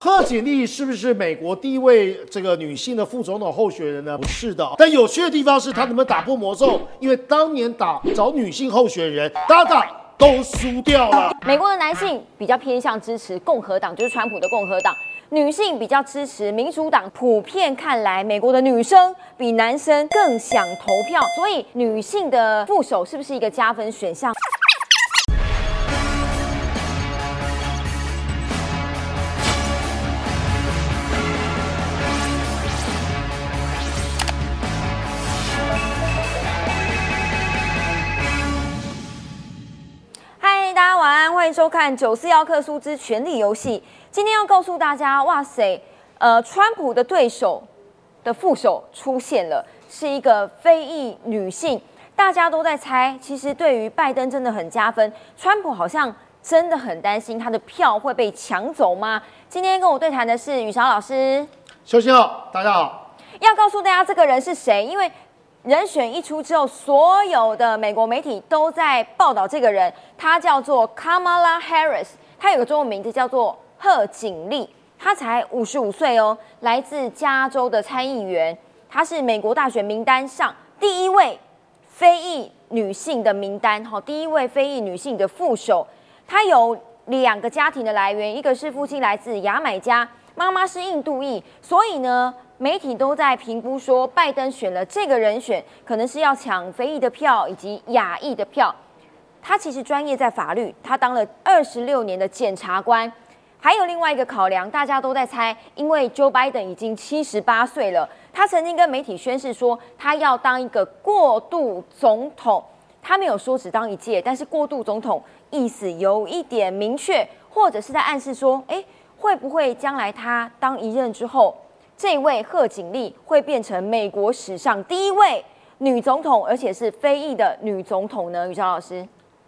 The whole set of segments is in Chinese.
贺锦丽是不是美国第一位这个女性的副总统候选人呢？不是的，但有趣的地方是她能不能打破魔咒？因为当年打找女性候选人，打打都输掉了。美国的男性比较偏向支持共和党，就是川普的共和党；女性比较支持民主党。普遍看来，美国的女生比男生更想投票，所以女性的副手是不是一个加分选项？欢迎收看九四幺克苏之权力游戏。今天要告诉大家，哇塞，呃，川普的对手的副手出现了，是一个非裔女性。大家都在猜，其实对于拜登真的很加分。川普好像真的很担心他的票会被抢走吗？今天跟我对谈的是雨韶老师，休息好，大家好。要告诉大家这个人是谁，因为人选一出之后，所有的美国媒体都在报道这个人，他叫做 Kamala Harris，他有个中文名字叫做贺锦丽，他才五十五岁哦，来自加州的参议员，他是美国大选名单上第一位非裔女性的名单，哈，第一位非裔女性的副手，她有两个家庭的来源，一个是父亲来自牙买加，妈妈是印度裔，所以呢。媒体都在评估说，拜登选了这个人选，可能是要抢非裔的票以及亚裔的票。他其实专业在法律，他当了二十六年的检察官。还有另外一个考量，大家都在猜，因为 Joe Biden 已经七十八岁了，他曾经跟媒体宣誓说，他要当一个过渡总统。他没有说只当一届，但是过渡总统意思有一点明确，或者是在暗示说，诶，会不会将来他当一任之后？这位贺锦丽会变成美国史上第一位女总统，而且是非裔的女总统呢？宇超老师，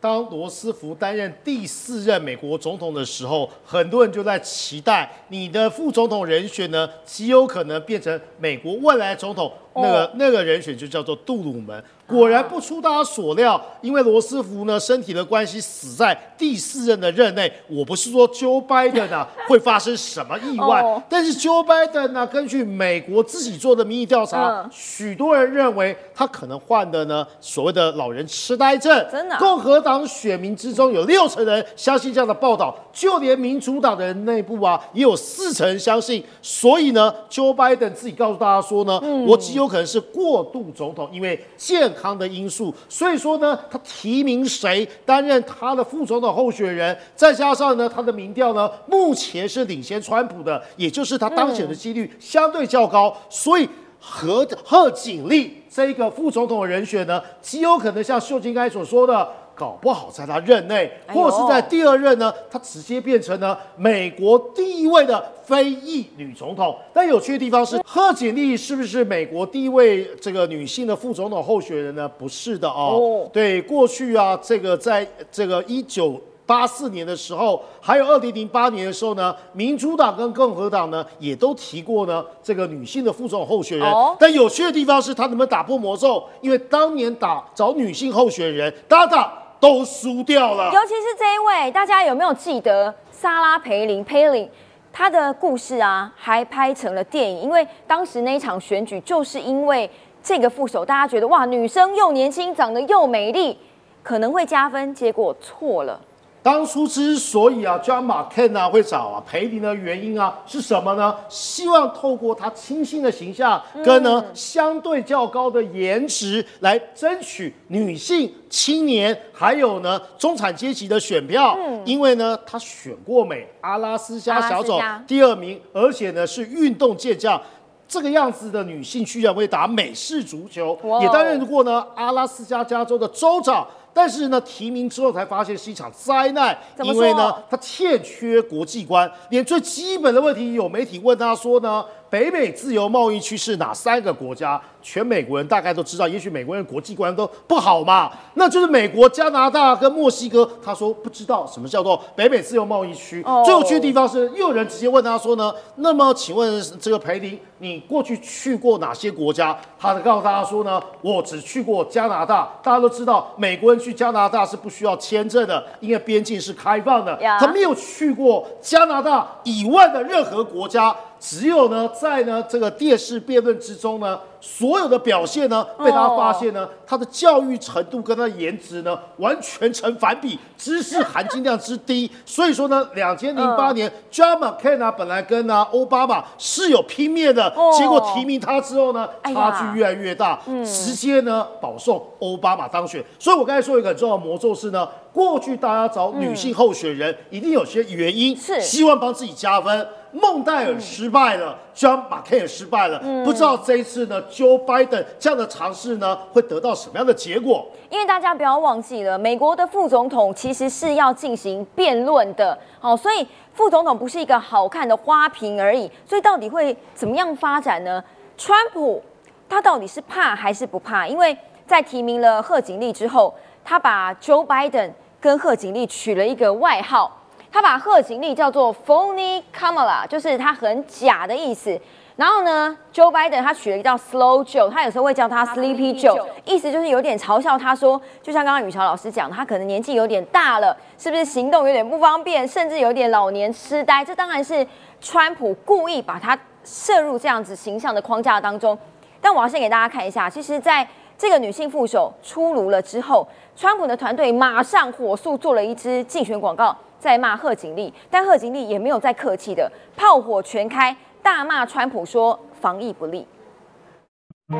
当罗斯福担任第四任美国总统的时候，很多人就在期待你的副总统人选呢，极有可能变成美国未来总统。那个那个人选就叫做杜鲁门。果然不出大家所料，因为罗斯福呢身体的关系死在第四任的任内。我不是说 Joe Biden 呢 会发生什么意外，但是 Joe Biden 呢，根据美国自己做的民意调查，许多人认为他可能患的呢所谓的老人痴呆症。真的，共和党选民之中有六成人相信这样的报道，就连民主党的人内部啊也有四成相信。所以呢，Joe Biden 自己告诉大家说呢，我极有可能是过渡总统，因为健康。康的因素，所以说呢，他提名谁担任他的副总统候选人，再加上呢，他的民调呢，目前是领先川普的，也就是他当选的几率相对较高，所以何贺锦丽这个副总统的人选呢，极有可能像秀晶刚才所说的。搞不好在他任内，或是在第二任呢，他直接变成了美国第一位的非裔女总统。但有趣的地方是，贺锦丽是不是美国第一位这个女性的副总统候选人呢？不是的哦。对，过去啊，这个在这个一九八四年的时候，还有二零零八年的时候呢，民主党跟共和党呢也都提过呢这个女性的副总统候选人。但有趣的地方是，他能不能打破魔咒？因为当年打找女性候选人，搭档。都输掉了，尤其是这一位，大家有没有记得莎拉培林？佩林，她的故事啊，还拍成了电影。因为当时那一场选举，就是因为这个副手，大家觉得哇，女生又年轻，长得又美丽，可能会加分，结果错了。当初之所以啊，John McCain 啊会找啊裴林的原因啊是什么呢？希望透过他清新的形象跟呢相对较高的颜值来争取女性、青年还有呢中产阶级的选票。嗯，因为呢他选过美，阿拉斯加小种第二名，而且呢是运动健将，这个样子的女性居然会打美式足球，也担任过呢阿拉斯加加州的州长。但是呢，提名之后才发现是一场灾难，因为呢，他欠缺国际观，连最基本的问题有媒体问他说呢，北美自由贸易区是哪三个国家？全美国人大概都知道，也许美国人国际观都不好嘛，那就是美国、加拿大跟墨西哥。他说不知道什么叫做北美自由贸易区。最有趣的地方是，又有人直接问他说呢，那么请问这个裴林，你过去去过哪些国家？他告诉大家说呢，我只去过加拿大。大家都知道，美国人去加拿大是不需要签证的，因为边境是开放的。他没有去过加拿大以外的任何国家。只有呢，在呢这个电视辩论之中呢，所有的表现呢，被他发现呢，他的教育程度跟他颜值呢，完全成反比，知识含金量之低。所以说呢，两千零八年，John McCain 啊，本来跟呢奥巴马是有拼面的，结果提名他之后呢，差距越来越大，直接呢保送奥巴马当选。所以我刚才说一个很重要的魔咒是呢，过去大家找女性候选人，一定有些原因，是。希望帮自己加分。孟戴尔失败了，John McCain 失败了，不知道这一次呢，Joe Biden 这样的尝试呢，会得到什么样的结果？因为大家不要忘记了，美国的副总统其实是要进行辩论的，好，所以副总统不是一个好看的花瓶而已。所以到底会怎么样发展呢？川普他到底是怕还是不怕？因为在提名了贺锦丽之后，他把 Joe Biden 跟贺锦丽取了一个外号。他把贺锦丽叫做 Phony Kamala，就是他很假的意思。然后呢，Joe Biden 他取了一个叫 Slow Joe，他有时候会叫他 Sleepy Joe，意思就是有点嘲笑他说，就像刚刚雨乔老师讲，他可能年纪有点大了，是不是行动有点不方便，甚至有点老年痴呆？这当然是川普故意把他摄入这样子形象的框架当中。但我要先给大家看一下，其实在这个女性副手出炉了之后，川普的团队马上火速做了一支竞选广告。在骂贺锦丽，但贺锦丽也没有再客气的，炮火全开，大骂川普说防疫不力。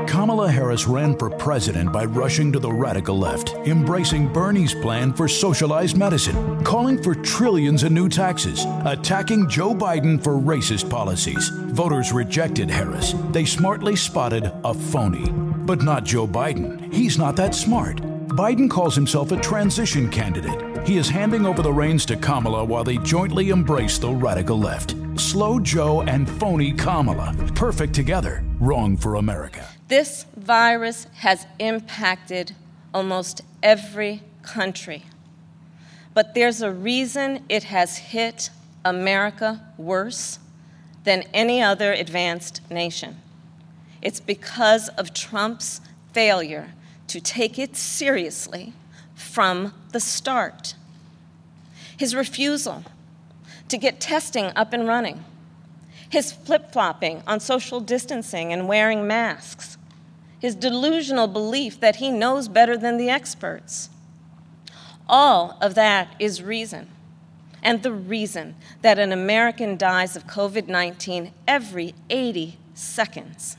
Kamala Harris ran for president by rushing to the radical left, embracing Bernie's plan for socialized medicine, calling for trillions in new taxes, attacking Joe Biden for racist policies. Voters rejected Harris. They smartly spotted a phony. But not Joe Biden. He's not that smart. Biden calls himself a transition candidate. He is handing over the reins to Kamala while they jointly embrace the radical left. Slow Joe and phony Kamala. Perfect together. Wrong for America. This virus has impacted almost every country. But there's a reason it has hit America worse than any other advanced nation. It's because of Trump's failure to take it seriously from the start. His refusal to get testing up and running, his flip flopping on social distancing and wearing masks, his delusional belief that he knows better than the experts. All of that is reason. And the reason that an American dies of COVID 19 every 80 seconds.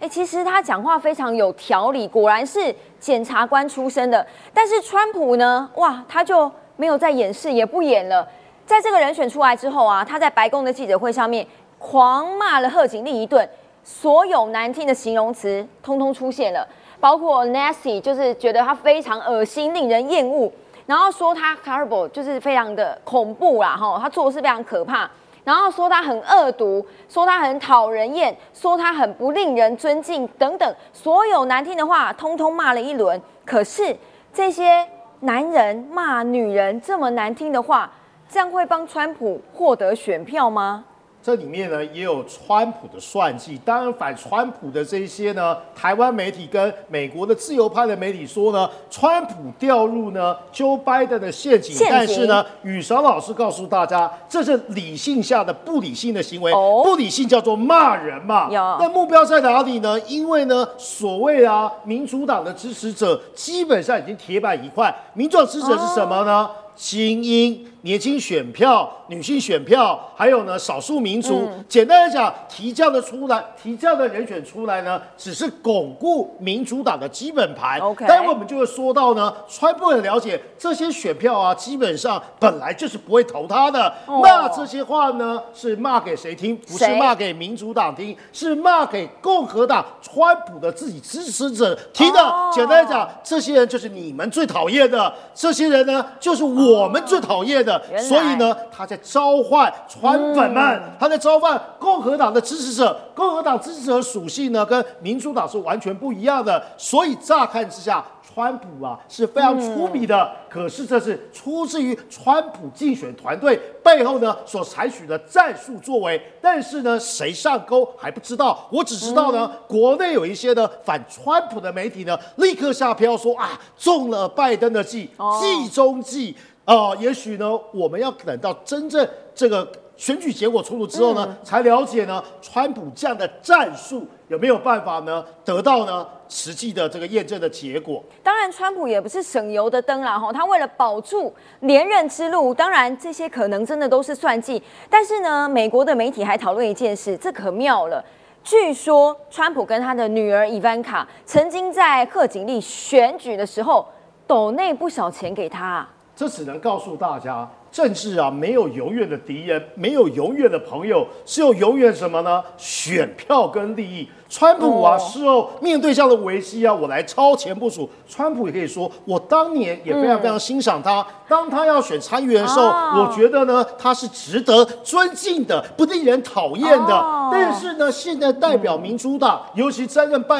哎，其实他讲话非常有条理，果然是检察官出身的。但是川普呢，哇，他就没有再演示，也不演了。在这个人选出来之后啊，他在白宫的记者会上面狂骂了贺锦丽一顿，所有难听的形容词通通出现了，包括 nasty，就是觉得他非常恶心、令人厌恶，然后说他 horrible，就是非常的恐怖啦，哈，他做的事非常可怕。然后说他很恶毒，说他很讨人厌，说他很不令人尊敬，等等，所有难听的话通通骂了一轮。可是这些男人骂女人这么难听的话，这样会帮川普获得选票吗？这里面呢也有川普的算计，当然反川普的这些呢，台湾媒体跟美国的自由派的媒体说呢，川普掉入呢 Joe Biden 的陷阱，但是呢，宇韶老师告诉大家，这是理性下的不理性的行为，不理性叫做骂人嘛。那目标在哪里呢？因为呢，所谓啊，民主党的支持者基本上已经铁板一块，民主党支持者是什么呢？精英、年轻选票、女性选票，还有呢少数民族。简单来讲，提这样的出来，提这样的人选出来呢，只是巩固民主党的基本盘。OK，待会我们就会说到呢，川普很了解这些选票啊，基本上本来就是不会投他的。那这些话呢，是骂给谁听？不是骂给民主党听，是骂给共和党川普的自己支持者听的。简单来讲，这些人就是你们最讨厌的，这些人呢，就是我。我们最讨厌的，所以呢，他在召唤川粉们，嗯他在召唤共和党的支持者。共和党支持者属性呢，跟民主党是完全不一样的，所以乍看之下。川普啊是非常出名的，可是这是出自于川普竞选团队背后呢所采取的战术作为。但是呢，谁上钩还不知道。我只知道呢，国内有一些呢反川普的媒体呢，立刻下标说啊，中了拜登的计，计中计。呃，也许呢，我们要等到真正这个选举结果出炉之后呢，才了解呢，川普这样的战术有没有办法呢，得到呢实际的这个验证的结果。当然，川普也不是省油的灯啦，哈，他为了保住连任之路，当然这些可能真的都是算计。但是呢，美国的媒体还讨论一件事，这可妙了。据说，川普跟他的女儿伊万卡曾经在贺锦丽选举的时候，抖内不少钱给他。这只能告诉大家，政治啊，没有永远的敌人，没有永远的朋友，只有永远什么呢？选票跟利益。川普啊，哦事后面对这样的危机啊，我来超前部署。川普也可以说，我当年也非常非常欣赏他。当他要选参议员的时候，哦我觉得呢，他是值得尊敬的，不令人讨厌的。哦但是呢，现在代表民主党，尤其担任拜。